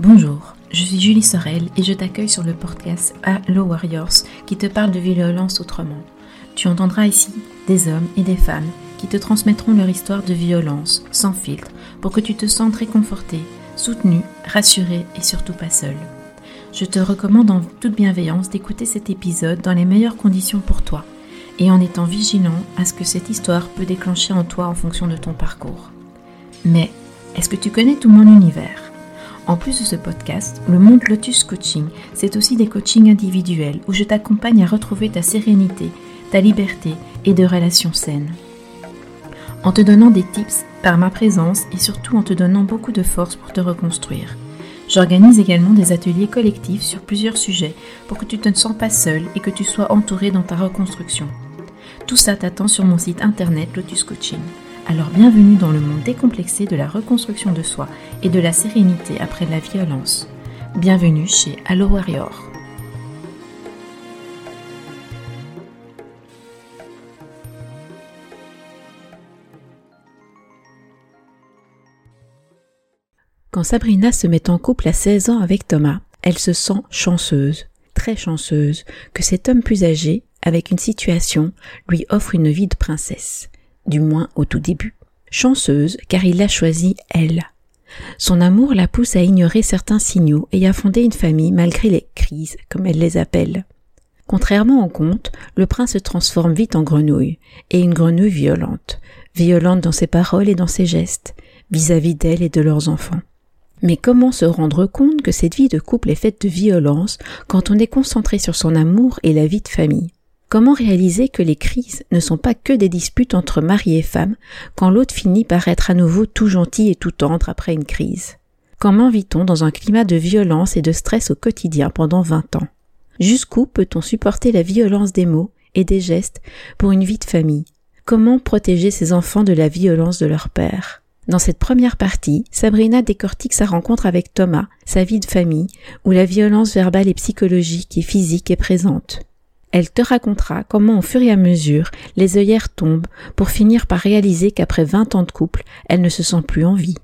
Bonjour, je suis Julie Sorel et je t'accueille sur le podcast Hello Warriors qui te parle de violence autrement. Tu entendras ici des hommes et des femmes qui te transmettront leur histoire de violence sans filtre pour que tu te sentes réconforté, soutenu, rassuré et surtout pas seul. Je te recommande en toute bienveillance d'écouter cet épisode dans les meilleures conditions pour toi et en étant vigilant à ce que cette histoire peut déclencher en toi en fonction de ton parcours. Mais est-ce que tu connais tout mon univers? En plus de ce podcast, le monde Lotus Coaching, c'est aussi des coachings individuels où je t'accompagne à retrouver ta sérénité, ta liberté et de relations saines. En te donnant des tips par ma présence et surtout en te donnant beaucoup de force pour te reconstruire. J'organise également des ateliers collectifs sur plusieurs sujets pour que tu ne te sens pas seul et que tu sois entouré dans ta reconstruction. Tout ça t'attend sur mon site internet Lotus Coaching. Alors bienvenue dans le monde décomplexé de la reconstruction de soi et de la sérénité après la violence. Bienvenue chez Allo Warrior. Quand Sabrina se met en couple à 16 ans avec Thomas, elle se sent chanceuse, très chanceuse, que cet homme plus âgé, avec une situation, lui offre une vie de princesse du moins au tout début. Chanceuse, car il l'a choisie elle. Son amour la pousse à ignorer certains signaux et à fonder une famille malgré les crises, comme elle les appelle. Contrairement au conte, le prince se transforme vite en grenouille, et une grenouille violente, violente dans ses paroles et dans ses gestes, vis-à-vis d'elle et de leurs enfants. Mais comment se rendre compte que cette vie de couple est faite de violence quand on est concentré sur son amour et la vie de famille? Comment réaliser que les crises ne sont pas que des disputes entre mari et femme quand l'autre finit par être à nouveau tout gentil et tout tendre après une crise? Comment vit-on dans un climat de violence et de stress au quotidien pendant vingt ans? Jusqu'où peut-on supporter la violence des mots et des gestes pour une vie de famille? Comment protéger ses enfants de la violence de leur père? Dans cette première partie, Sabrina décortique sa rencontre avec Thomas, sa vie de famille, où la violence verbale et psychologique et physique est présente. Elle te racontera comment au fur et à mesure les œillères tombent pour finir par réaliser qu'après 20 ans de couple, elle ne se sent plus en vie.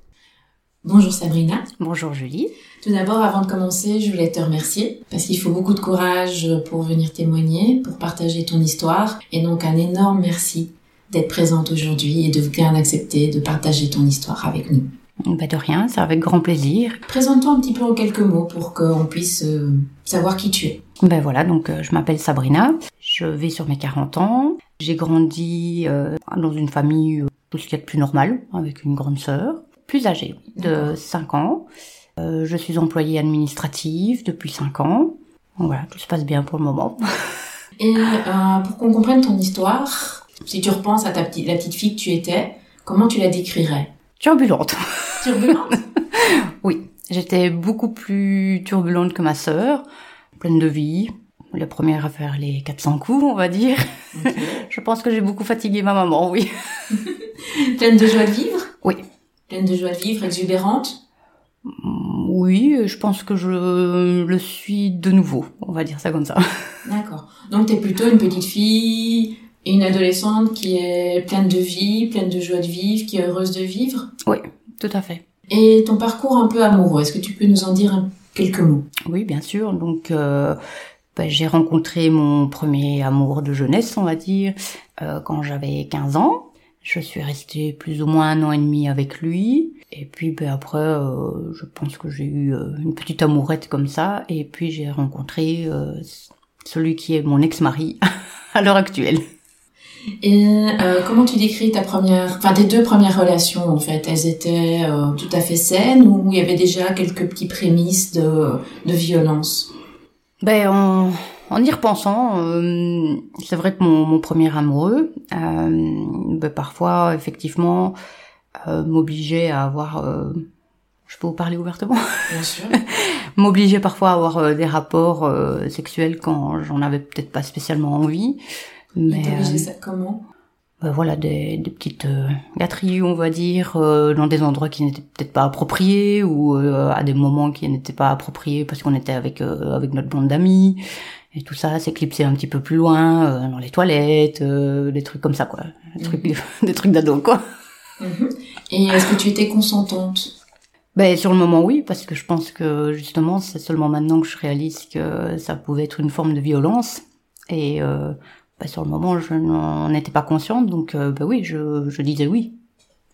Bonjour Sabrina. Bonjour Julie. Tout d'abord, avant de commencer, je voulais te remercier parce qu'il faut beaucoup de courage pour venir témoigner, pour partager ton histoire. Et donc un énorme merci d'être présente aujourd'hui et de bien accepter de partager ton histoire avec nous. Bah de rien, c'est avec grand plaisir. Présente-toi un petit peu en quelques mots pour qu'on puisse euh, savoir qui tu es. Ben voilà, donc euh, je m'appelle Sabrina, je vis sur mes 40 ans. J'ai grandi euh, dans une famille tout ce qu'il y a de plus normal, avec une grande sœur, plus âgée, de 5 ans. je suis employée administrative depuis 5 ans. voilà, tout se passe bien pour le moment. Et pour qu'on comprenne ton histoire, si tu repenses à ta petite, la petite fille que tu étais, comment tu la décrirais? Turbulente. Turbulente Oui, j'étais beaucoup plus turbulente que ma sœur, pleine de vie. La première à faire les 400 coups, on va dire. je pense que j'ai beaucoup fatigué ma maman, oui. pleine de joie de vivre Oui. Pleine de joie de vivre, exubérante Oui, je pense que je le suis de nouveau, on va dire ça comme ça. D'accord. Donc t'es plutôt une petite fille une adolescente qui est pleine de vie, pleine de joie de vivre, qui est heureuse de vivre Oui, tout à fait. Et ton parcours un peu amoureux, est-ce que tu peux nous en dire quelques mots? Oui, bien sûr. Donc, euh, ben, j'ai rencontré mon premier amour de jeunesse, on va dire, euh, quand j'avais 15 ans. Je suis restée plus ou moins un an et demi avec lui. Et puis ben, après, euh, je pense que j'ai eu euh, une petite amourette comme ça. Et puis j'ai rencontré euh, celui qui est mon ex-mari à l'heure actuelle. Et euh, comment tu décris ta première, enfin tes deux premières relations en fait? Elles étaient euh, tout à fait saines ou il y avait déjà quelques petits prémices de, de violence? Ben en, en y repensant, euh, c'est vrai que mon, mon premier amoureux, euh, ben, parfois effectivement m'obligeait à avoir je peux vous parler ouvertement? Bien sûr. M'obligeait parfois à avoir des rapports sexuels quand j'en avais peut-être pas spécialement envie. Mais euh, ça comment? ben voilà des, des petites euh, gâteries on va dire euh, dans des endroits qui n'étaient peut-être pas appropriés ou euh, à des moments qui n'étaient pas appropriés parce qu'on était avec avec notre bande d'amis. Et tout ça s'éclipsait un petit peu plus loin dans les toilettes des trucs comme ça quoi. Des trucs mhm. des trucs d'ado quoi. Mhm. et est-ce que tu étais consentante? Ben sur le moment oui, parce que je pense que justement c'est seulement maintenant que je réalise que ça pouvait être une forme de violence. Et euh, ben, sur le moment je n'en étais pas consciente donc euh, ben oui je, je disais oui,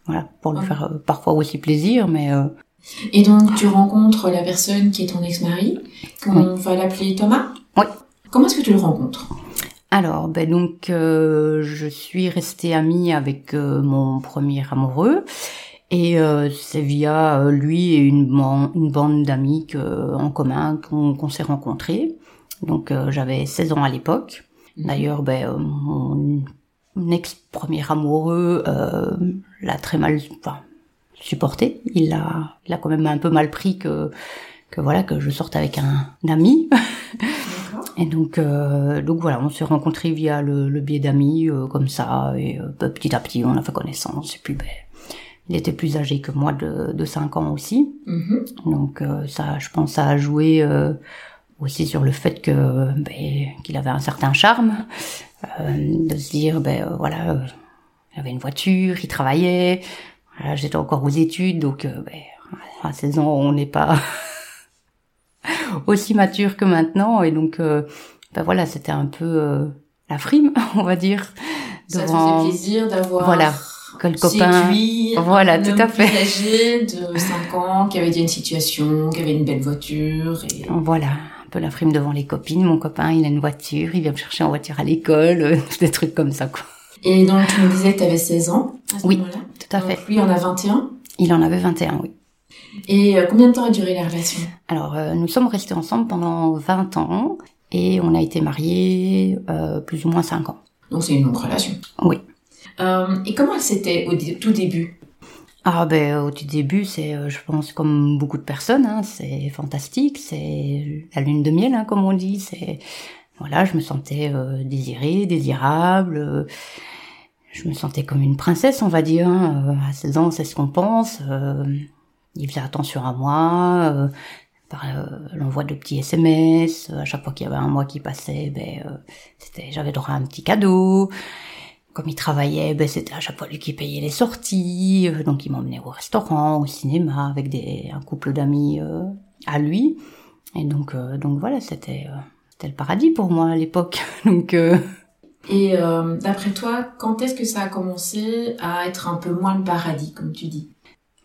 voilà pour lui faire euh, parfois aussi plaisir mais euh, et donc tu rencontres la personne qui est ton ex-mari, qu'on va l'appeler Thomas? Oui. Comment est-ce que tu le rencontres? Alors, ben donc, euh, je suis restée amie avec euh, mon premier amoureux, et euh, c'est via lui et une, une bande d'amis en commun qu'on s'est rencontrés. Donc, j'avais 16 ans à l'époque. D'ailleurs, ben, mon, ex-premier amoureux l'a très mal enfin, supporté. Il l'a, il a quand même un peu mal pris que que voilà que je sorte avec un, ami. Et donc, euh, donc voilà, on s'est rencontrés via le, le biais d'amis, euh, comme ça, et euh, petit à petit, on a fait connaissance. Et puis, ben, il était plus âgé que moi de, de 5 ans aussi. Mm-hmm. Donc ça, je pense, ça a joué aussi sur le fait que ben, qu'il avait un certain charme, de se dire, ben voilà, il avait une voiture, il travaillait, j'étais encore aux études, donc ben, à 16 ans, on n'est pas aussi mature que maintenant et donc euh, ben voilà c'était un peu euh, la frime on va dire ça te faisait plaisir d'avoir voilà que le copain voilà tout à fait. âgé de 5 ans qui avait déjà une situation qui avait une belle voiture et voilà peu la frime devant les copines. Mon copain il a une voiture il vient me chercher en voiture à l'école euh, des trucs comme ça quoi. Et donc tu me disais que tu avais 16 ans à ce oui tout à fait. Lui en a 21 il en avait 21 oui. Et euh, combien de temps a duré la relation? Alors, euh, nous sommes restés ensemble pendant 20 ans et on a été mariés euh, plus ou moins 5 ans. Donc c'est une longue relation. Oui. et comment c'était au tout début? Ah ben au tout début c'est je pense comme beaucoup de personnes hein, c'est fantastique c'est la lune de miel hein, comme on dit c'est voilà je me sentais désirée désirable je me sentais comme une princesse on va dire hein, à 16 ans c'est ce qu'on pense il faisait attention à moi, euh, par euh, l'envoi de petits SMS. À chaque fois qu'il y avait un mois qui passait, ben euh, c'était j'avais droit à un petit cadeau. Comme il travaillait, ben c'était à chaque fois lui qui payait les sorties. donc il m'emmenait au restaurant, au cinéma avec des un couple d'amis à lui. Et donc donc voilà, c'était le paradis pour moi à l'époque. donc et d'après toi, quand est-ce que ça a commencé à être un peu moins le paradis, comme tu dis?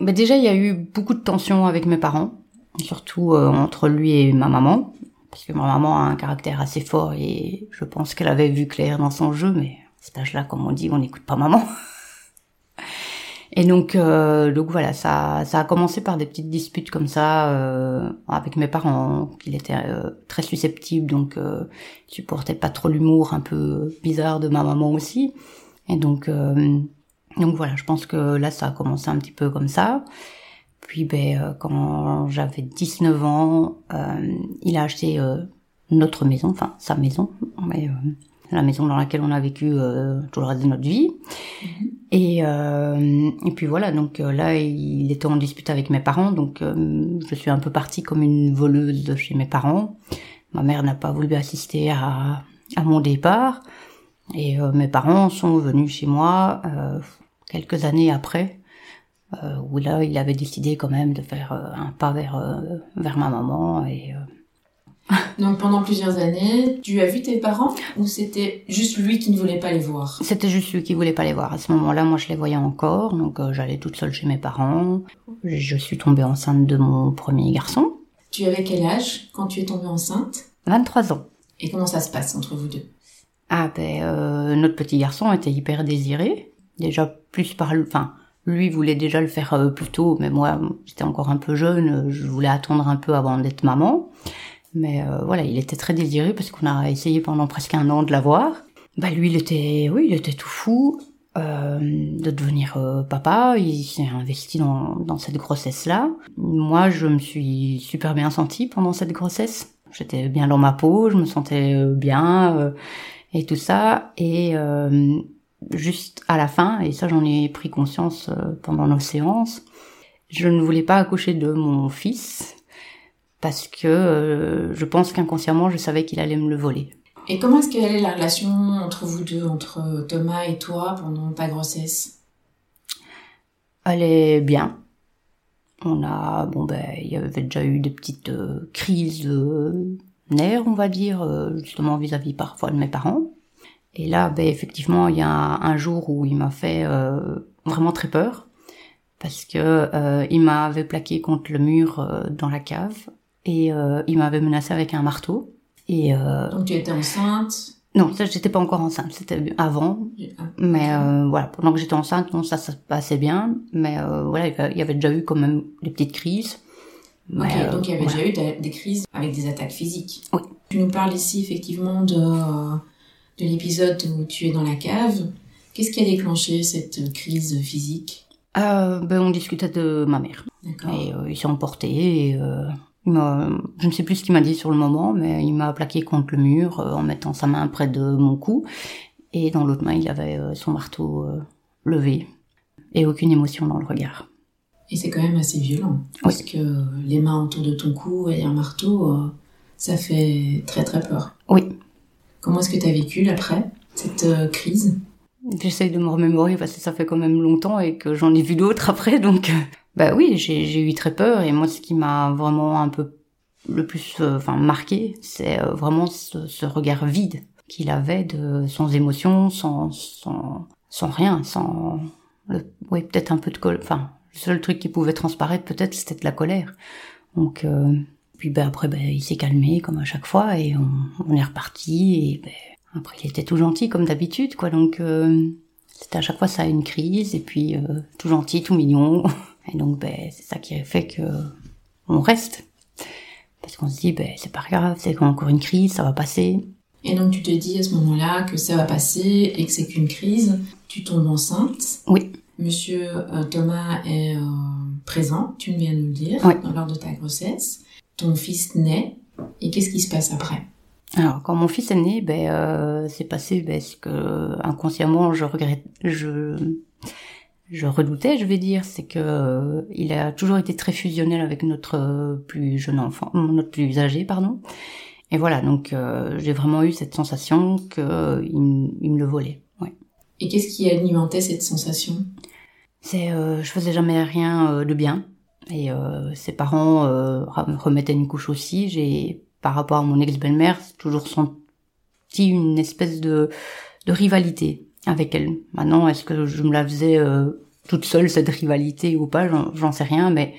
Bah déjà, il y a eu beaucoup de tensions avec mes parents, surtout euh, entre lui et ma maman, parce que ma maman a un caractère assez fort et je pense qu'elle avait vu clair dans son jeu, mais cet âge-là, comme on dit, on n'écoute pas maman. Et donc, euh, donc voilà, ça, ça a commencé par des petites disputes comme ça euh, avec mes parents, qu'il était euh, très susceptible, donc euh, supportait pas trop l'humour un peu bizarre de ma maman aussi. Et donc, donc voilà, je pense que là, ça a commencé un petit peu comme ça. Puis ben, euh, quand j'avais 19 ans, euh, il a acheté euh, notre maison, enfin sa maison, mais la maison dans laquelle on a vécu tout le reste de notre vie. Mm-hmm. Et, et puis voilà, donc là, il était en dispute avec mes parents, donc je suis un peu partie comme une voleuse de chez mes parents. Ma mère n'a pas voulu assister à, à mon départ. Et mes parents sont venus chez moi quelques années après, euh, où là, il avait décidé quand même de faire euh, un pas vers, euh, vers ma maman. Et, Donc pendant plusieurs années, tu as vu tes parents ou c'était juste lui qui ne voulait pas les voir? C'était juste lui qui voulait pas les voir. À ce moment-là, moi, je les voyais encore, donc j'allais toute seule chez mes parents. Je suis tombée enceinte de mon premier garçon. Tu avais quel âge quand tu es tombée enceinte? 23 ans. Et comment ça se passe entre vous deux? Ah ben, notre petit garçon était hyper désiré déjà plus par enfin lui voulait déjà le faire euh, plus tôt mais moi j'étais encore un peu jeune je voulais attendre un peu avant d'être maman mais euh, voilà il était très désiré parce qu'on a essayé pendant presque un an de l'avoir. Bah lui il était oui il était tout fou euh, de devenir papa. Il s'est investi dans, dans cette grossesse là moi je me suis super bien sentie pendant cette grossesse. J'étais bien dans ma peau je me sentais bien et tout ça. Et juste à la fin, et ça j'en ai pris conscience euh, pendant nos séances, je ne voulais pas accoucher de mon fils parce que euh, je pense qu'inconsciemment je savais qu'il allait me le voler. Et comment est-ce qu'elle est la relation entre vous deux, entre Thomas et toi pendant ta grossesse? Elle est bien. On a, bon ben, il y avait déjà eu des petites euh, crises de nerfs, on va dire, euh, justement vis-à-vis parfois de mes parents. Et là, ben, effectivement, il y a un, jour où il m'a fait euh, vraiment très peur parce que il m'avait plaqué contre le mur dans la cave et il m'avait menacé avec un marteau. Et donc tu étais enceinte? Non, ça j'étais pas encore enceinte, c'était avant. Ah, mais euh, voilà, pendant que j'étais enceinte, non, ça ça se passait bien, mais euh, voilà, il y avait déjà eu quand même des petites crises. donc il y avait déjà eu des crises avec des attaques physiques. Oui. Tu nous parles ici effectivement de de l'épisode où tu es dans la cave. Qu'est-ce qui a déclenché cette crise physique? Euh, ben, on discutait de ma mère. D'accord. Et il s'est emporté et je ne sais plus ce qu'il m'a dit sur le moment, mais il m'a plaqué contre le mur euh, en mettant sa main près de mon cou. Et dans l'autre main, il avait euh, son marteau euh, levé. Et aucune émotion dans le regard. Et c'est quand même assez violent. Parce que les mains autour de ton cou et un marteau, ça fait très très peur. Oui. Comment est-ce que tu as vécu l'après, cette crise? J'essaye de me remémorer parce que ça fait quand même longtemps et que j'en ai vu d'autres après, donc bah oui, j'ai eu très peur et moi ce qui m'a vraiment un peu le plus euh, marqué, c'est euh, vraiment ce, regard vide qu'il avait de sans émotion, sans sans sans rien, sans le, oui peut-être un peu de colère. Enfin, le seul truc qui pouvait transparaître peut-être c'était de la colère. Donc euh, puis ben après ben il s'est calmé comme à chaque fois et on, on est reparti et ben après il était tout gentil comme d'habitude quoi donc euh, c'était à chaque fois ça une crise et puis tout gentil, tout mignon. Et donc, ben, c'est ça qui fait que on reste. Parce qu'on se dit, ben, c'est pas grave, c'est encore une crise, ça va passer. Et donc, tu te dis à ce moment-là que ça va passer et que c'est qu'une crise. Tu tombes enceinte. Oui. Monsieur euh, Thomas est euh, présent, tu viens de nous le dire, oui. lors de ta grossesse. Ton fils naît. Et qu'est-ce qui se passe après? Alors quand mon fils est né, ben euh, c'est passé ben, ce que inconsciemment je regrette, je je redoutais, je vais dire, c'est que euh, il a toujours été très fusionnel avec notre euh, plus jeune enfant, notre plus âgé, pardon. Et voilà, donc euh, j'ai vraiment eu cette sensation que il, me le volait. Ouais. Et qu'est-ce qui alimentait cette sensation? C'est, je faisais jamais rien de bien. Et ses parents remettaient une couche aussi. J'ai, par rapport à mon ex-belle-mère, toujours senti une espèce de, de rivalité avec elle. Maintenant, est-ce que je me la faisais euh, toute seule cette rivalité ou pas? J'en sais rien, mais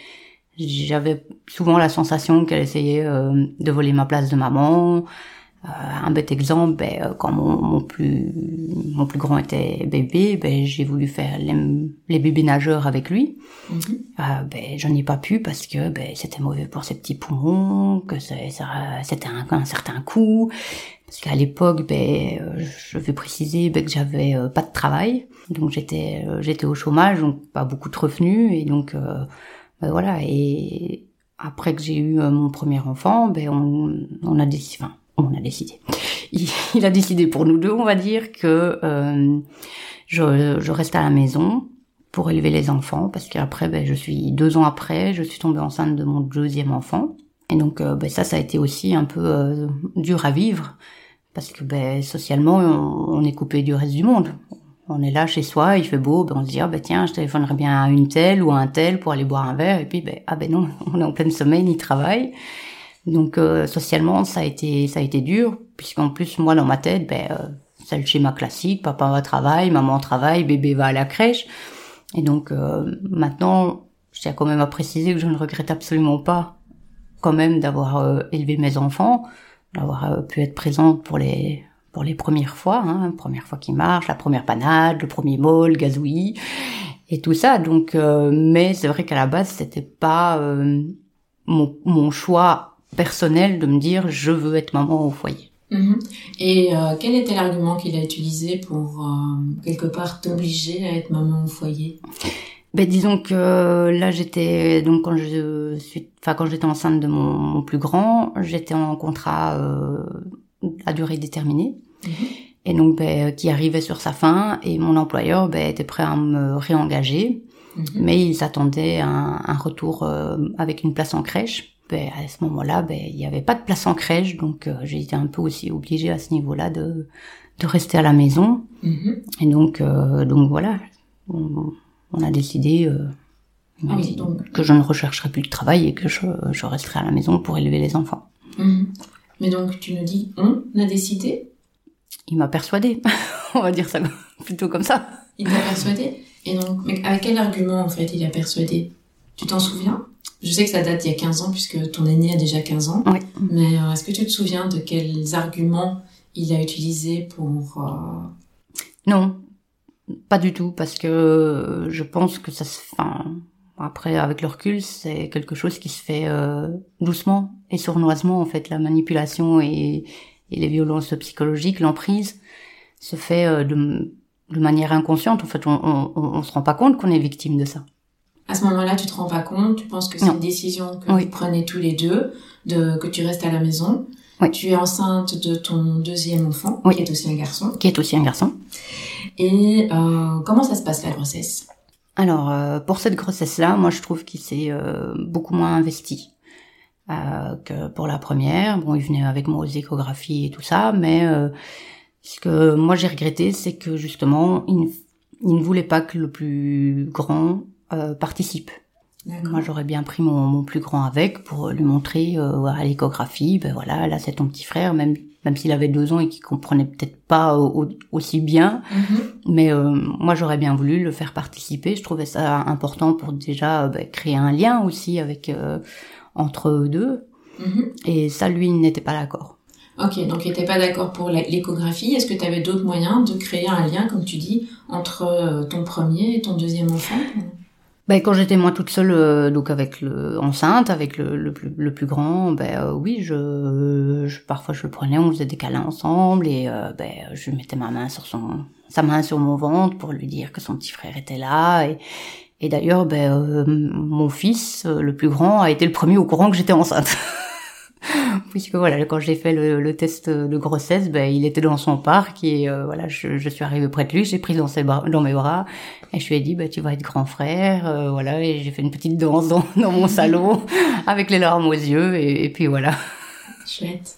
j'avais souvent la sensation qu'elle essayait euh, de voler ma place de maman. Euh, un bête exemple, ben, quand mon, mon, plus mon plus grand était bébé, ben, j'ai voulu faire les, les, bébés nageurs avec lui. Mm-hmm. ben, je n'ai pas pu parce que ben, c'était mauvais pour ses petits poumons, que c'était un, un certain coût. Parce qu'à l'époque, ben, euh, je vais préciser ben, que j'avais euh, pas de travail, donc j'étais euh, j'étais au chômage, donc pas beaucoup de revenus, et donc ben, voilà. Et après que j'ai eu mon premier enfant, ben on, on a décidé, enfin a décidé, il, a décidé pour nous deux, on va dire que je, je reste à la maison pour élever les enfants, parce qu'après, ben, je suis deux ans après, je suis tombée enceinte de mon deuxième enfant. Et donc ben, ça, ça a été aussi un peu dur à vivre parce que ben, socialement, on, est coupé du reste du monde. On est là chez soi, il fait beau, ben on se dit ah ben tiens, je téléphonerais bien à une telle ou à un tel pour aller boire un verre, et puis ben ah ben non, on est en pleine semaine, il travaille. Donc euh, socialement, ça a été ça a été dur, puisqu'en plus moi dans ma tête, ben euh, c'est le schéma classique, papa va travailler, maman travaille, bébé va à la crèche. Et donc euh, maintenant, je tiens quand même à préciser que je ne regrette absolument pas quand même d'avoir euh, élevé mes enfants d'avoir euh, pu être présente pour les pour les premières fois, hein, première fois qui marche, la première panade, le premier mot, le gazouillis et tout ça. Donc, euh, mais c'est vrai qu'à la base, c'était pas mon, mon, choix personnel de me dire je veux être maman au foyer. Mm-hmm. Et quel était l'argument qu'il a utilisé pour quelque part t'obliger à être maman au foyer? Ben disons que là j'étais donc quand je suis enfin quand j'étais enceinte de mon, plus grand, j'étais en contrat euh, à durée déterminée. Mhm. Et donc ben, qui arrivait sur sa fin et mon employeur ben, était prêt à me réengager, mhm. mais il s'attendait à un, retour euh, avec une place en crèche. Ben, à ce moment-là, ben, il n'y avait pas de place en crèche, donc euh, j'ai été un peu aussi obligée à ce niveau-là de, de rester à la maison. Mhm. Et donc, euh, donc voilà, on a décidé euh, Ah oui, dit donc- que je ne rechercherai plus de travail et que je, je resterai à la maison pour élever les enfants. Mhm. Mais donc, tu nous dis, on a décidé, Il m'a persuadé, on va dire ça plutôt comme ça. il t'a persuadé. Et donc, mais avec quel argument, en fait, il a persuadé? Tu t'en souviens? Je sais que ça date d'il y a 15 ans, puisque ton aîné a déjà 15 ans. Oui. Mais euh, est-ce que tu te souviens de quels arguments il a utilisé pour... euh, Non, pas du tout, parce que euh, je pense que ça se... Enfin, après, avec le recul, c'est quelque chose qui se fait euh, doucement et sournoisement, en fait. La manipulation et, et les violences psychologiques, l'emprise, se fait de, de manière inconsciente. En fait, on, on, on, on se rend pas compte qu'on est victime de ça. À ce moment-là, tu te rends pas compte, tu penses que c'est une décision que Oui. vous prenez tous les deux, de que tu restes à la maison. Oui. Tu es enceinte de ton deuxième enfant, Oui. qui est aussi un garçon. Qui est aussi un garçon. Et euh, comment ça se passe la grossesse? Alors, euh, pour cette grossesse-là, moi, je trouve qu'il s'est euh, beaucoup moins investi euh, que pour la première. Bon, il venait avec moi aux échographies et tout ça, mais euh, ce que moi j'ai regretté, c'est que justement, il, ne- il ne voulait pas que le plus grand euh, participe. Moi, j'aurais bien pris mon, mon plus grand avec pour lui montrer euh, à l'échographie, ben voilà, là c'est ton petit frère, même même s'il avait deux ans et qu'il comprenait peut-être pas au- au- aussi bien, Mhm. mais euh, moi, j'aurais bien voulu le faire participer. Je trouvais ça important pour déjà euh, bah, créer un lien aussi avec euh, entre eux deux. Mhm. Et ça, lui, il n'était pas d'accord. Ok, donc tu n'étais pas d'accord pour l'échographie. Est-ce que tu avais d'autres moyens de créer un lien, comme tu dis, entre euh, ton premier et ton deuxième enfant? Ben, quand j'étais moi toute seule, euh, donc avec le enceinte, avec le, le, plus, le plus grand, ben euh, oui, je, je parfois je le prenais, on faisait des câlins ensemble et euh, ben je mettais ma main sur son sa main sur mon ventre pour lui dire que son petit frère était là et et d'ailleurs ben euh, mon fils, euh, le plus grand, a été le premier au courant que j'étais enceinte. Puisque voilà, quand j'ai fait le, le test de grossesse, ben il était dans son parc et euh, voilà, je, je suis arrivée près de lui, j'ai pris dans ses bras, dans mes bras et je lui ai dit, bah, tu vas être grand frère, euh, voilà, et j'ai fait une petite danse dans, dans mon salon avec les larmes aux yeux, et, et puis voilà. Chouette.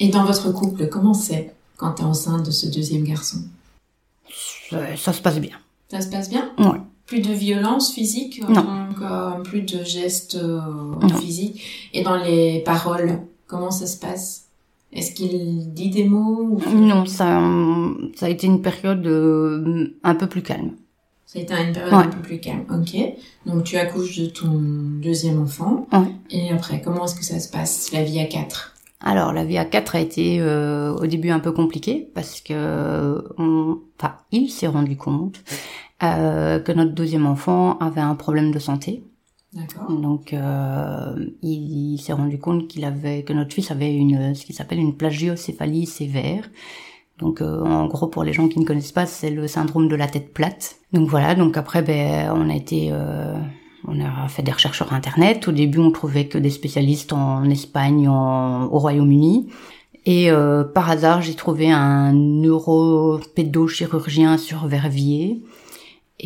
Et dans votre couple, comment c'est quand tu es enceinte de ce deuxième garçon? Ça, ça se passe bien. Ça se passe bien? Ouais. Plus de violence physique Non. donc, euh, plus de gestes euh, physiques. Et dans les paroles, comment ça se passe? Est-ce qu'il dit des mots ou... Non, ça, euh, ça a été une période euh, un peu plus calme. Ça a été une période Ouais. un peu plus calme. Ok. Donc tu accouches de ton deuxième enfant. Ouais. Et après, comment est-ce que ça se passe, la vie à quatre? Alors, la vie à quatre a été euh, au début un peu compliquée parce que, on, enfin, il s'est rendu compte euh, que notre deuxième enfant avait un problème de santé. Donc, euh, il, il s'est rendu compte qu'il avait, que notre fils avait une, ce qui s'appelle une plagiocéphalie sévère. Donc, euh, en gros, pour les gens qui ne connaissent pas, c'est le syndrome de la tête plate. Donc voilà. Donc après, ben, on a été, euh, on a fait des recherches sur Internet. Au début, on trouvait que des spécialistes en Espagne, en, au Royaume-Uni. Et par hasard, j'ai trouvé un neuropédochirurgien sur Verviers.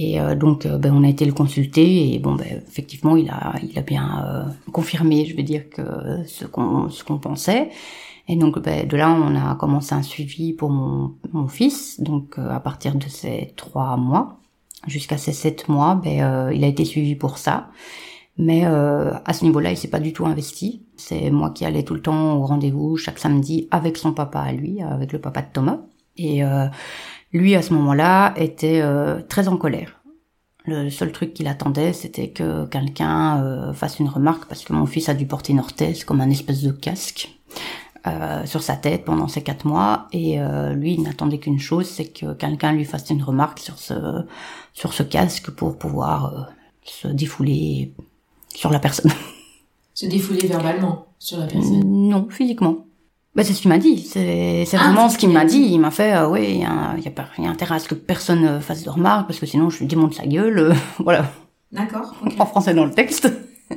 Et euh, donc, euh, ben, on a été le consulter et bon, ben, effectivement, il a, il a bien euh, confirmé, je veux dire, que ce qu'on, ce qu'on pensait. Et donc, ben, de là, on a commencé un suivi pour mon, mon fils. Donc, euh, à partir de ses trois mois jusqu'à ses sept mois, ben, euh, il a été suivi pour ça. Mais euh, à ce niveau-là, il s'est pas du tout investi. C'est moi qui allais tout le temps au rendez-vous chaque samedi avec son papa à lui, avec le papa de Thomas. Et lui, à ce moment-là, était euh, très en colère. Le seul truc qu'il attendait, c'était que quelqu'un euh, fasse une remarque, parce que mon fils a dû porter une orthèse comme un espèce de casque euh, sur sa tête pendant ces quatre mois. Et euh, lui, il n'attendait qu'une chose, c'est que quelqu'un lui fasse une remarque sur ce sur ce casque pour pouvoir euh, se défouler sur la personne. Se défouler verbalement sur la personne. Non, physiquement. Bah, c'est ce qu'il m'a dit. C'est, Ah, vraiment ce qu'il m'a dit. Il m'a fait, euh, ouais, il y y, y a intérêt à ce que personne euh, fasse de remarques, parce que sinon je lui démonte sa gueule. euh, voilà, D'accord. ok. en français dans le texte.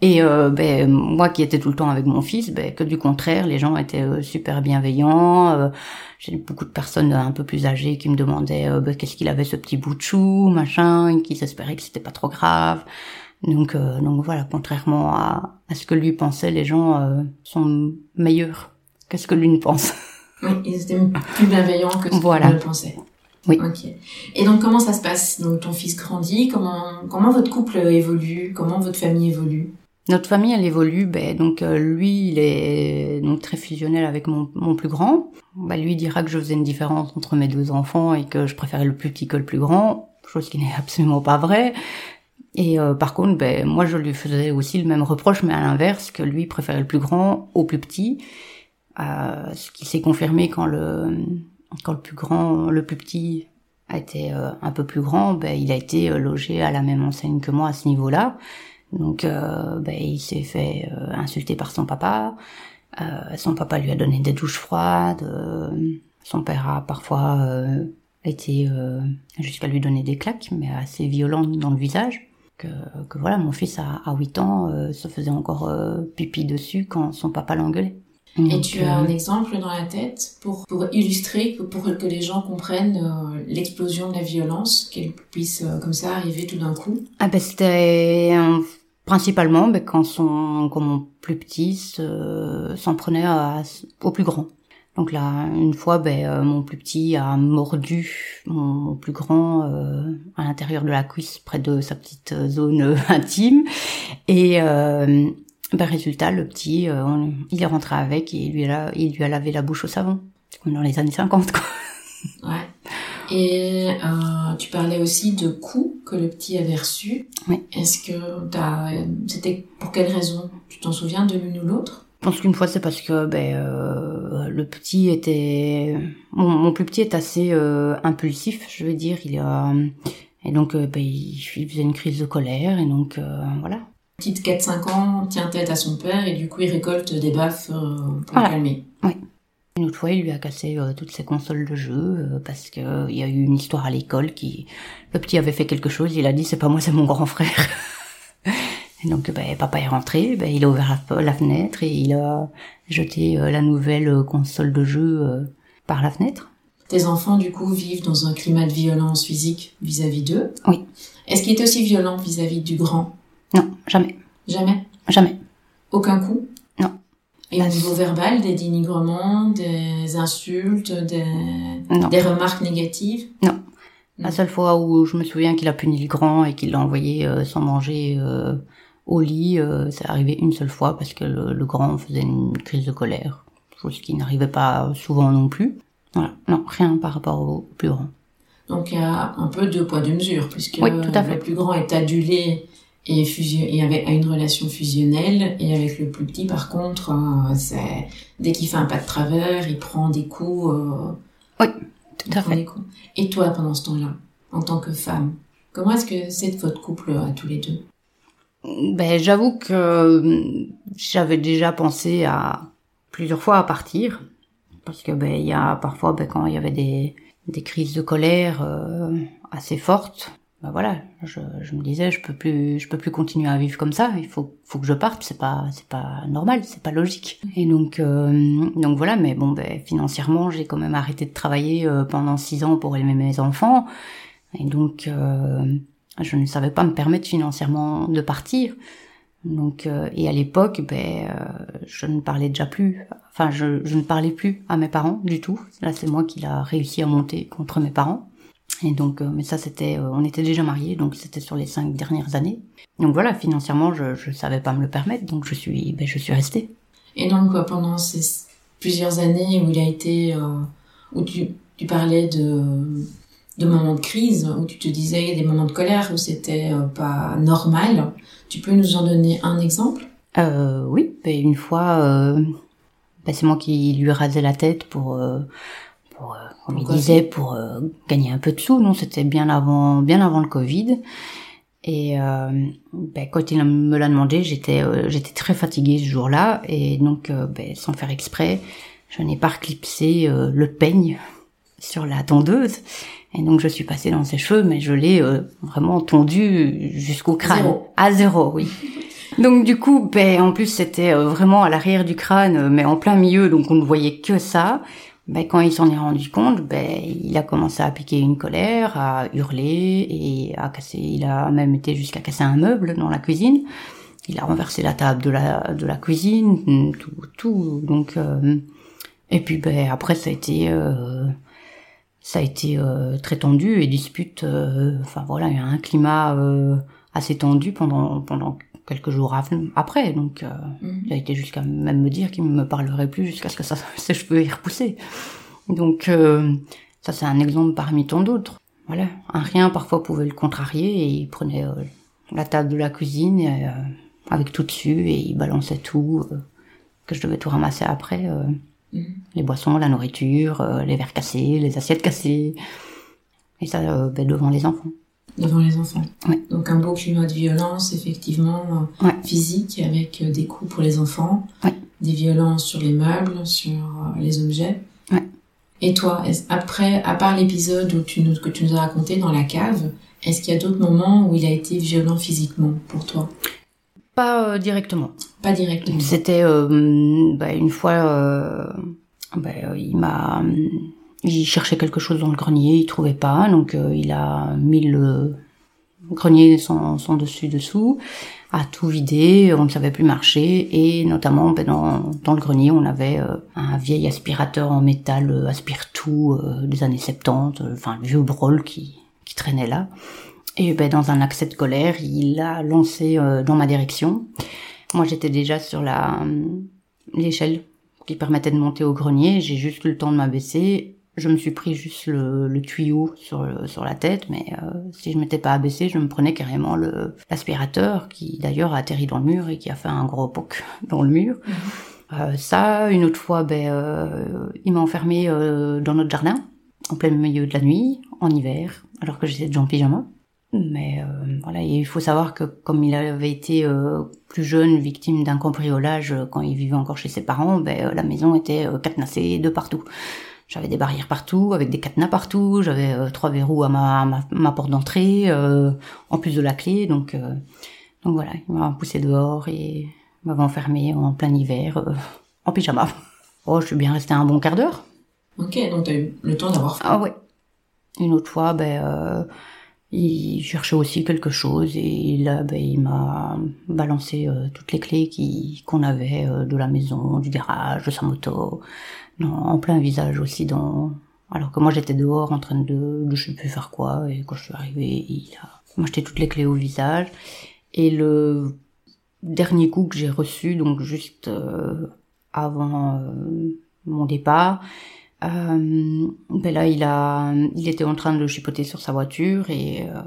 Et euh, ben, moi qui étais tout le temps avec mon fils, ben, que du contraire, les gens étaient euh, super bienveillants. j'ai beaucoup de personnes un peu plus âgées qui me demandaient ben, qu'est-ce qu'il avait ce petit bout de chou, machin, qui s'espéraient que c'était pas trop grave. Donc, euh, donc voilà, contrairement à, à ce que lui pensait, les gens sont meilleurs que ce que lui ne pense? Oui, ils étaient plus bienveillants que ce Voilà. que je pensais. Oui. Ok. Et donc comment ça se passe? Donc ton fils grandit. Comment comment votre couple évolue? Comment votre famille évolue? Notre famille, elle évolue. Ben, donc euh, lui, il est donc très fusionnel avec mon, mon plus grand. Ben, lui dira que je faisais une différence entre mes deux enfants et que je préférais le plus petit que le plus grand, chose qui n'est absolument pas vraie. Et euh, par contre, ben, moi, je lui faisais aussi le même reproche, mais à l'inverse, que lui préférait le plus grand au plus petit. Euh, ce qui s'est confirmé quand le quand le plus grand, le plus petit a été euh, un peu plus grand, ben, il a été euh, logé à la même enseigne que moi à ce niveau-là. Donc, euh, ben, il s'est fait insulter par son papa. son papa lui a donné des douches froides. son père a parfois été jusqu'à lui donner des claques, mais assez violentes dans le visage. Que, que voilà, mon fils à, à 8 ans se faisait encore pipi dessus quand son papa l'engueulait. Et tu as un exemple dans la tête pour, pour illustrer, pour que les gens comprennent euh, l'explosion de la violence, qu'elle puisse euh, comme ça arriver tout d'un coup? Ah ben c'était euh, principalement ben, quand, son, quand mon plus petit s'en prenait à, au plus grand. Donc là, une fois, ben, mon plus petit a mordu mon, plus grand à l'intérieur de la cuisse, près de sa petite zone intime. Et ben, résultat, le petit, euh, il est rentré avec et il lui, a, il lui a lavé la bouche au savon. Comme dans les années 50, quoi. Ouais. Et euh, tu parlais aussi de coups que le petit avait reçus. Oui. Est-ce que t'as, c'était pour quelle raison? Tu t'en souviens de l'une ou l'autre? Je pense qu'une fois c'est parce que ben euh, le petit était, mon, mon, plus petit est assez euh, impulsif, je veux dire. Il a et donc ben, il faisait une crise de colère et donc voilà petite 4-5 ans tient tête à son père et du coup il récolte des baffes euh, pour le calmer. Oui. Une autre fois, il lui a cassé euh, toutes ses consoles de jeux euh, parce que il y a eu une histoire à l'école qui le petit avait fait quelque chose, il a dit c'est pas moi, c'est mon grand frère. et donc ben, papa est rentré, ben, il a ouvert la, fenêtre et il a jeté la nouvelle console de jeu par la fenêtre. Tes enfants du coup vivent dans un climat de violence physique vis-à-vis d'eux. Oui. Est-ce qu'il est aussi violent vis-à-vis du grand? Non, jamais. Jamais? Jamais. Aucun coup? Non. Et au niveau verbal, des dénigrements, des insultes, des, des remarques négatives? Non. La seule fois où je me souviens qu'il a puni le grand et qu'il l'a envoyé euh, sans manger euh, au lit, euh, c'est arrivé une seule fois parce que le, grand faisait une crise de colère, chose qui n'arrivait pas souvent non plus. Voilà, non, rien par rapport au plus grand. Donc il y a un peu deux poids deux mesures, puisque oui, tout à fait. le plus grand est adulé et, fusion, et avec une relation fusionnelle et avec le plus petit par contre euh, c'est dès qu'il fait un pas de travers il prend des coups euh, oui tout à fait. et toi pendant ce temps-là en tant que femme comment est-ce que c'est votre couple à tous les deux? Ben j'avoue que j'avais déjà pensé à plusieurs fois à partir parce que ben il y a parfois ben, quand il y avait des des crises de colère euh, assez fortes bah voilà, je, je, me disais je peux plus je peux plus continuer à vivre comme ça, il faut faut que je parte, c'est pas c'est pas normal, c'est pas logique. Et donc euh, donc voilà, mais bon ben financièrement, j'ai quand même arrêté de travailler euh, pendant six ans pour aimer mes enfants et donc euh, je ne savais pas me permettre financièrement de partir. Donc et à l'époque, ben je ne parlais déjà plus, enfin je, je ne parlais plus à mes parents du tout. Là, c'est moi qui l'a réussi à monter contre mes parents. Et donc, euh, mais ça c'était, euh, on était déjà mariés, donc c'était sur les cinq dernières années. Donc voilà, financièrement, je je savais pas me le permettre, donc je suis, ben, je suis restée. Et donc pendant ces plusieurs années où il a été, euh, où tu tu parlais de de moments de crise, où tu te disais des moments de colère où c'était pas normal, tu peux nous en donner un exemple? Euh, Oui, ben, une fois, ben, c'est moi qui lui rasais la tête pour pour, euh, comme il disait, pour euh, gagner un peu de sous. Non, c'était bien avant, bien avant le Covid. Et euh, ben, quand il me l'a demandé, j'étais, j'étais très fatiguée ce jour-là, et donc, ben, sans faire exprès, je n'ai pas reclipsé le peigne sur la tondeuse. Et donc je suis passée dans ses cheveux, mais je l'ai vraiment tondu jusqu'au crâne. À zéro, oui. Donc du coup, ben, en plus c'était vraiment à l'arrière du crâne, mais en plein milieu, donc on ne voyait que ça ben, quand il s'en est rendu compte, ben, il a commencé à piquer une colère, à hurler et à casser. Il a même été jusqu'à casser un meuble dans la cuisine. Il a renversé la table de la de la cuisine, tout, tout. Donc euh, et puis ben après ça a été euh, ça a été très tendu et dispute. Enfin voilà, il y a un climat assez tendu pendant pendant quelques jours après. Donc, mhm. il a été jusqu'à même me dire qu'il me parlerait plus jusqu'à ce que ça, ses cheveux y repousser. Donc, ça c'est un exemple parmi tant d'autres. Voilà, un rien parfois pouvait le contrarier et il prenait la table de la cuisine euh, avec tout dessus et il balançait tout, euh, que je devais tout ramasser après. Euh, mhm. Les boissons, la nourriture, les verres cassés, les assiettes cassées. Et ça ben, devant les enfants. Devant les enfants. Donc un beau climat de violence, effectivement, physique, avec des coups pour les enfants, des violences sur les meubles, sur les objets. Et toi, après, à part l'épisode où tu nous, que tu nous as raconté dans la cave, est-ce qu'il y a d'autres moments où il a été violent physiquement pour toi? Pas euh, directement. Pas directement. C'était euh, bah, une fois, euh, bah, il m'a, il cherchait quelque chose dans le grenier, il trouvait pas, donc il a mis le grenier sans, sans dessus dessous, a tout vidé, on ne savait plus marcher et notamment bah, dans, dans le grenier on avait un vieil aspirateur en métal aspire tout des années 70, enfin le vieux brol qui qui traînait là. Et ben, dans un accès de colère, il a lancé euh, dans ma direction. Moi, j'étais déjà sur la euh, l'échelle qui permettait de monter au grenier. J'ai juste eu le temps de m'abaisser. Je me suis pris juste le, tuyau sur, sur la tête, mais euh, si je m'étais pas abaissé, je me prenais carrément l'aspirateur, qui d'ailleurs a atterri dans le mur et qui a fait un gros poc dans le mur. Mhm. ça, une autre fois, ben, il m'a enfermé dans notre jardin, en plein milieu de la nuit, en hiver, alors que j'étais déjà en pyjama. Mais euh, voilà, il faut savoir que comme il avait été euh, plus jeune, victime d'un cambriolage euh, quand il vivait encore chez ses parents, ben, la maison était cadenassée de partout. J'avais des barrières partout, avec des cadenas partout, j'avais trois verrous à ma, ma, porte d'entrée, en plus de la clé, donc donc voilà, il m'a poussé dehors et m'avait enfermé en plein hiver, en pyjama. Oh, je suis bien restée un bon quart d'heure. Ok, donc t'as eu le temps d'avoir Ah ouais, une autre fois, ben, euh, il cherchait aussi quelque chose et là, ben, il m'a balancé euh, toutes les clés qu'on avait euh, de la maison, du garage, de sa moto, en plein visage aussi dans. Alors que moi j'étais dehors en train de, de je sais plus faire quoi et quand je suis arrivée, il a jeté toutes les clés au visage et le dernier coup que j'ai reçu, donc juste avant mon départ, euh, ben là, il a, il était en train de chipoter sur sa voiture et euh,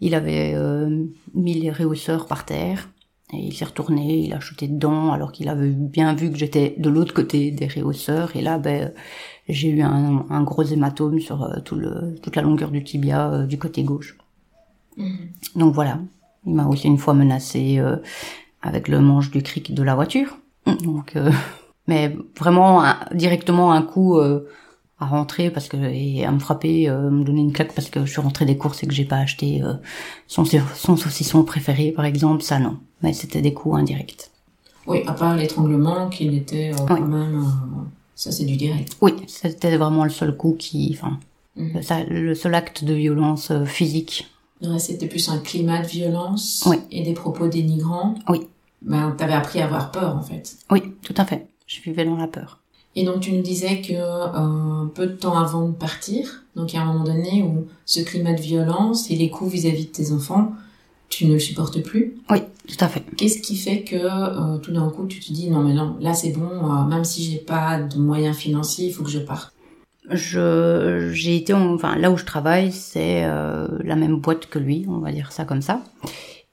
il avait euh, mis les réhausseurs par terre et il s'est retourné, il a chuté dedans alors qu'il avait bien vu que j'étais de l'autre côté des réhausseurs et là, ben, j'ai eu un, un, gros hématome sur euh, tout le, toute la longueur du tibia euh, du côté gauche. Mhm. Donc voilà, il m'a aussi une fois menacé avec le manche du cric de la voiture. Donc mais vraiment directement un coup euh, à rentrer parce que et à me frapper, euh, me donner une claque parce que je suis rentrée des courses et que j'ai pas acheté euh, son, son saucisson préféré par exemple, ça non. Mais c'était des coups indirects. Oui, à part l'étranglement qui était quand même, ça c'est du direct. Oui, c'était vraiment le seul coup qui, enfin, mhm. le seul acte de violence physique. C'était plus un climat de violence et des propos dénigrants. Oui. Ben, t'avais appris à avoir peur en fait. Oui, tout à fait je vivais dans la peur. Et donc tu nous disais que euh, peu de temps avant de partir, donc il y a un moment donné où ce climat de violence et les coups vis-à-vis de tes enfants, tu ne le supportes plus. Oui, tout à fait. Qu'est-ce qui fait que euh, tout d'un coup tu te dis non mais non, là c'est bon, euh, même si j'ai pas de moyens financiers, il faut que je parte? Je j'ai été enfin là où je travaille, c'est la même boîte que lui, on va dire ça comme ça.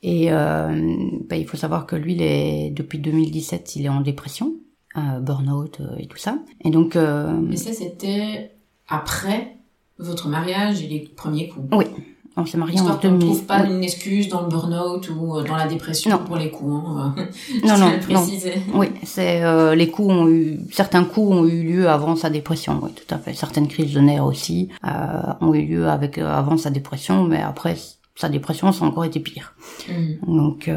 Et bah, il faut savoir que lui, il est, depuis 2017, il est en dépression burn-out euh, et tout ça. Et donc. Euh, Mais ça, c'était après votre mariage et les premiers coups. Oui. On s'est mariés en 2000. On ne trouve pas une excuse dans le burn-out ou euh, dans la dépression pour les coups. Hein. non, non, non. Oui, c'est les coups ont eu certains coups ont eu lieu avant sa dépression. Oui, tout à fait. Certaines crises de nerfs aussi ont eu lieu avec avant sa dépression, mais après sa dépression, ça a encore été pire. Mm. Donc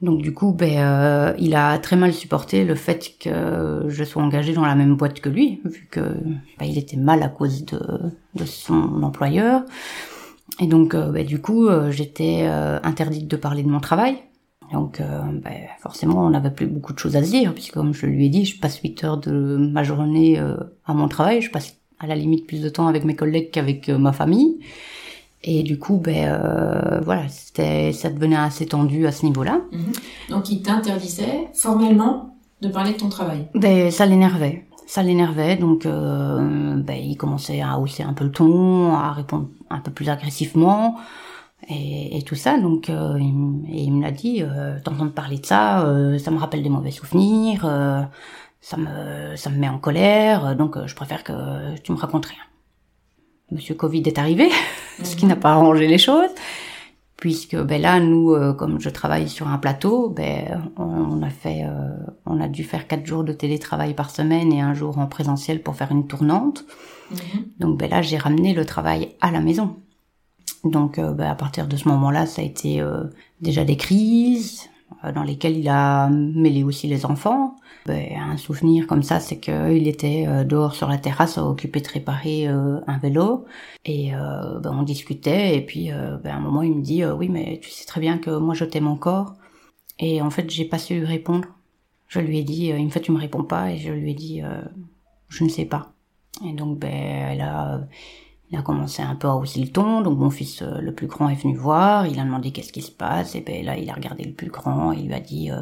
donc du coup, ben, euh, il a très mal supporté le fait que je sois engagée dans la même boîte que lui, vu que ben, il était mal à cause de, son employeur. Et donc, euh, ben, du coup, euh, j'étais interdite de parler de mon travail. Donc, ben, forcément, on n'avait plus beaucoup de choses à se dire, puisque comme je lui ai dit, je passe 8 heures de ma journée à mon travail, je passe à la limite plus de temps avec mes collègues qu'avec ma famille. Et du coup, ben voilà, c'était, ça devenait assez tendu à ce niveau-là. Mhm. Donc, il t'interdisait formellement de parler de ton travail. Ben ça l'énervait, ça l'énervait. Donc, ben il commençait à hausser un peu le ton, à répondre un peu plus agressivement et, et tout ça. Donc, euh, il, il me l'a dit, euh, t'entends parler de ça, euh, ça me rappelle des mauvais souvenirs, euh, ça me ça me met en colère, donc je préfère que tu me racontes rien. Monsieur Covid est arrivé, ce qui n'a pas arrangé les choses, puisque ben là, nous, comme je travaille sur un plateau, ben on, a fait, on a dû faire quatre jours de télétravail par semaine et un jour en présentiel pour faire une tournante. Mhm. Donc ben là, j'ai ramené le travail à la maison. Donc euh, bah, à partir de ce moment-là, ça a été euh, déjà des crises euh, dans lesquelles il a mêlé aussi les enfants. Bah, un souvenir comme ça, c'est qu'il était dehors sur la terrasse, occupé de réparer un vélo, et bah, on discutait. Et puis à un moment, il me dit oui, mais tu sais très bien que moi je t'aime encore. Et en fait, j'ai pas su répondre. Je lui ai dit, une fois tu me réponds pas, et je lui ai dit je ne sais pas. Et donc ben a il a commencé un peu à hausser le ton, donc mon fils euh, le plus grand est venu voir, il a demandé qu'est-ce qui se passe, et ben là il a regardé le plus grand, et il lui a dit euh,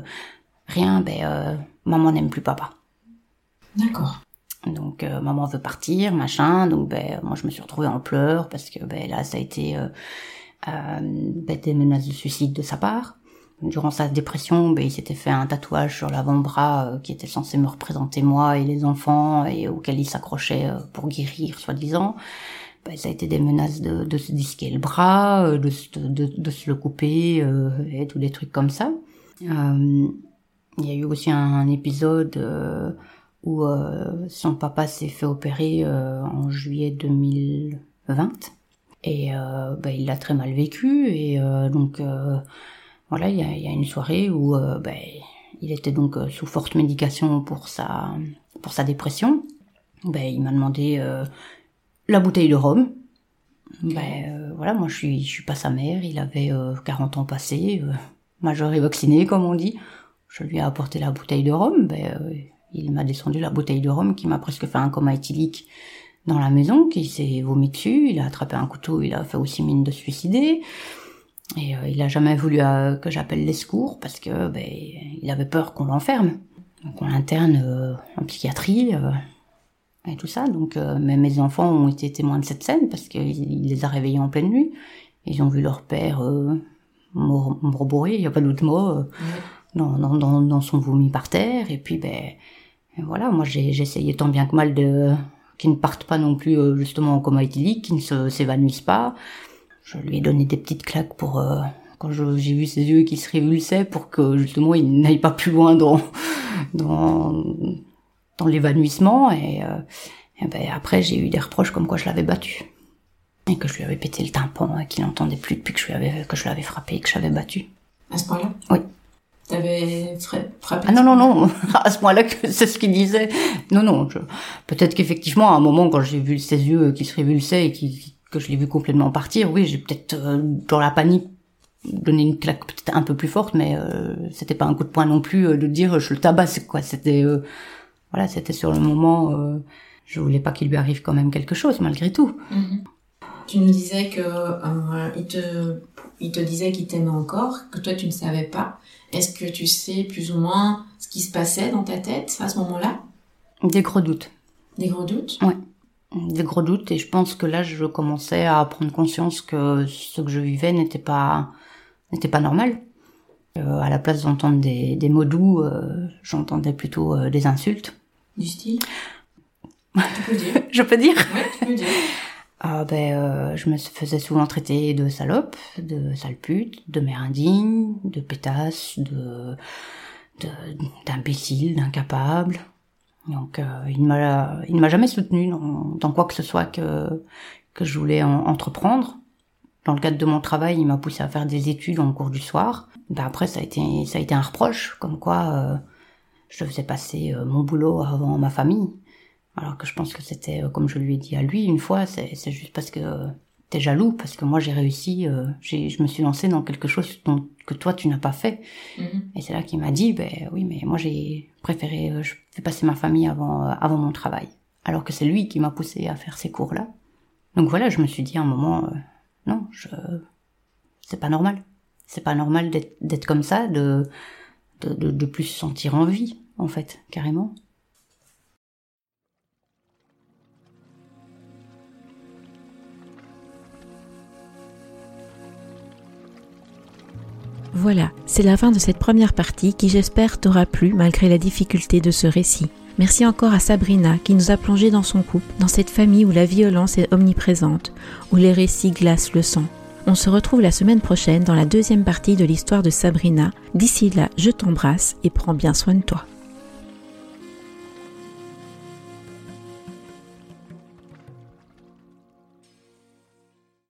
rien, ben euh, maman n'aime plus papa. D'accord. Donc maman veut partir, machin, donc ben moi je me suis retrouvée en pleurs parce que ben là ça a été ben, des menaces de suicide de sa part. Durant sa dépression, ben, il s'était fait un tatouage sur l'avant-bras qui était censé me représenter moi et les enfants et auquel il s'accrochait pour guérir, soi-disant. Bah, ça a été des menaces de, se disquer le bras, euh, de, se le couper euh, et tous des trucs comme ça. Euh, il y a eu aussi un, épisode où son papa s'est fait opérer en juillet 2020 et bah, il l'a très mal vécu et donc voilà il y a, une soirée où bah, il était donc sous forte médication pour sa pour sa dépression. Il m'a demandé la bouteille de rhum. Ben euh, voilà, moi je suis je suis pas sa mère, il avait 40 euh, ans passés, euh, majeur et vacciné comme on dit. Je lui ai apporté la bouteille de rhum, ben il m'a descendu la bouteille de rhum qui m'a presque fait un coma éthylique dans la maison, qui s'est vomi dessus, il a attrapé un couteau, il a fait aussi mine de suicider. Et il a jamais voulu que j'appelle les secours parce que ben, il avait peur qu'on l'enferme. Donc on l'interne en psychiatrie et tout ça. Donc, euh, mes enfants ont été témoins de cette scène parce qu'il les a réveillés en pleine nuit. Ils ont vu leur père euh, il n'y a pas d'autre mot, euh, dans, dans, dans, son vomi par terre. Et puis, ben, voilà, moi j'ai essayé tant bien que mal de qu'ils ne partent pas non plus euh, justement en coma éthylique, qu'ils ne s'évanouissent pas. Je lui ai donné des petites claques pour quand j'ai vu ses yeux qui se révulsaient pour que justement il n'aille pas plus loin dans dans dans l'évanouissement et, euh, ben après j'ai eu des reproches comme quoi je l'avais battu et que je lui avais pété le tympan et qu'il n'entendait plus depuis que je lui avais que je l'avais frappé et que je l'avais battu. À ce point-là? Oui. T'avais frappé Ah non non non, à ce point-là que c'est ce qu'il disait. Non non, je... peut-être qu'effectivement à un moment quand j'ai vu ses yeux qui se révulsaient et qui, que je l'ai vu complètement partir, oui j'ai peut-être euh, dans la panique donné une claque peut-être un peu plus forte, mais euh, c'était pas un coup de poing non plus euh, de dire je le tabasse quoi. C'était voilà, c'était sur le moment, euh, je voulais pas qu'il lui arrive quand même quelque chose malgré tout. Mhm. Tu nous disais que euh, il te, il te disait qu'il t'aimait encore, que toi tu ne savais pas. Est-ce que tu sais plus ou moins ce qui se passait dans ta tête à ce moment-là? Des gros doutes. Des gros doutes? Ouais. Des gros doutes et je pense que là je commençais à prendre conscience que ce que je vivais n'était pas n'était pas normal. Euh, à la place d'entendre des, des mots doux, euh, j'entendais plutôt euh, des insultes. Du style? Tu peux dire. je peux dire? Oui, tu peux dire. Ah ben, je me faisais souvent traiter de salope, de sale pute, de mère indigne, de pétasse, de d'imbécile, d'incapable. Donc il ne m'a il m'a jamais soutenu dans, dans, quoi que ce soit que que je voulais entreprendre. Dans le cadre de mon travail, il m'a poussé à faire des études en cours du soir ben après ça a été ça a été un reproche comme quoi euh, je faisais passer euh, mon boulot avant ma famille alors que je pense que c'était euh, comme je lui ai dit à lui une fois c'est juste parce que t'es jaloux parce que moi j'ai réussi j'ai je me suis lancée dans quelque chose dont, que toi tu n'as pas fait mm-hmm. et c'est là qu'il m'a dit ben oui mais moi j'ai préféré je fais passer ma famille avant avant mon travail alors que c'est lui qui m'a poussé à faire ces cours-là. Donc voilà, je me suis dit à un moment, euh, non, c'est pas normal. C'est pas normal d'être comme ça, de, plus se sentir en vie, en fait, carrément. Voilà, c'est la fin de cette première partie qui j'espère t'aura plu malgré la difficulté de ce récit. Merci encore à Sabrina qui nous a plongé dans son couple, dans cette famille où la violence est omniprésente, où les récits glacent le sang. On se retrouve la semaine prochaine dans la deuxième partie de l'histoire de Sabrina. D'ici là, je t'embrasse et prends bien soin de toi.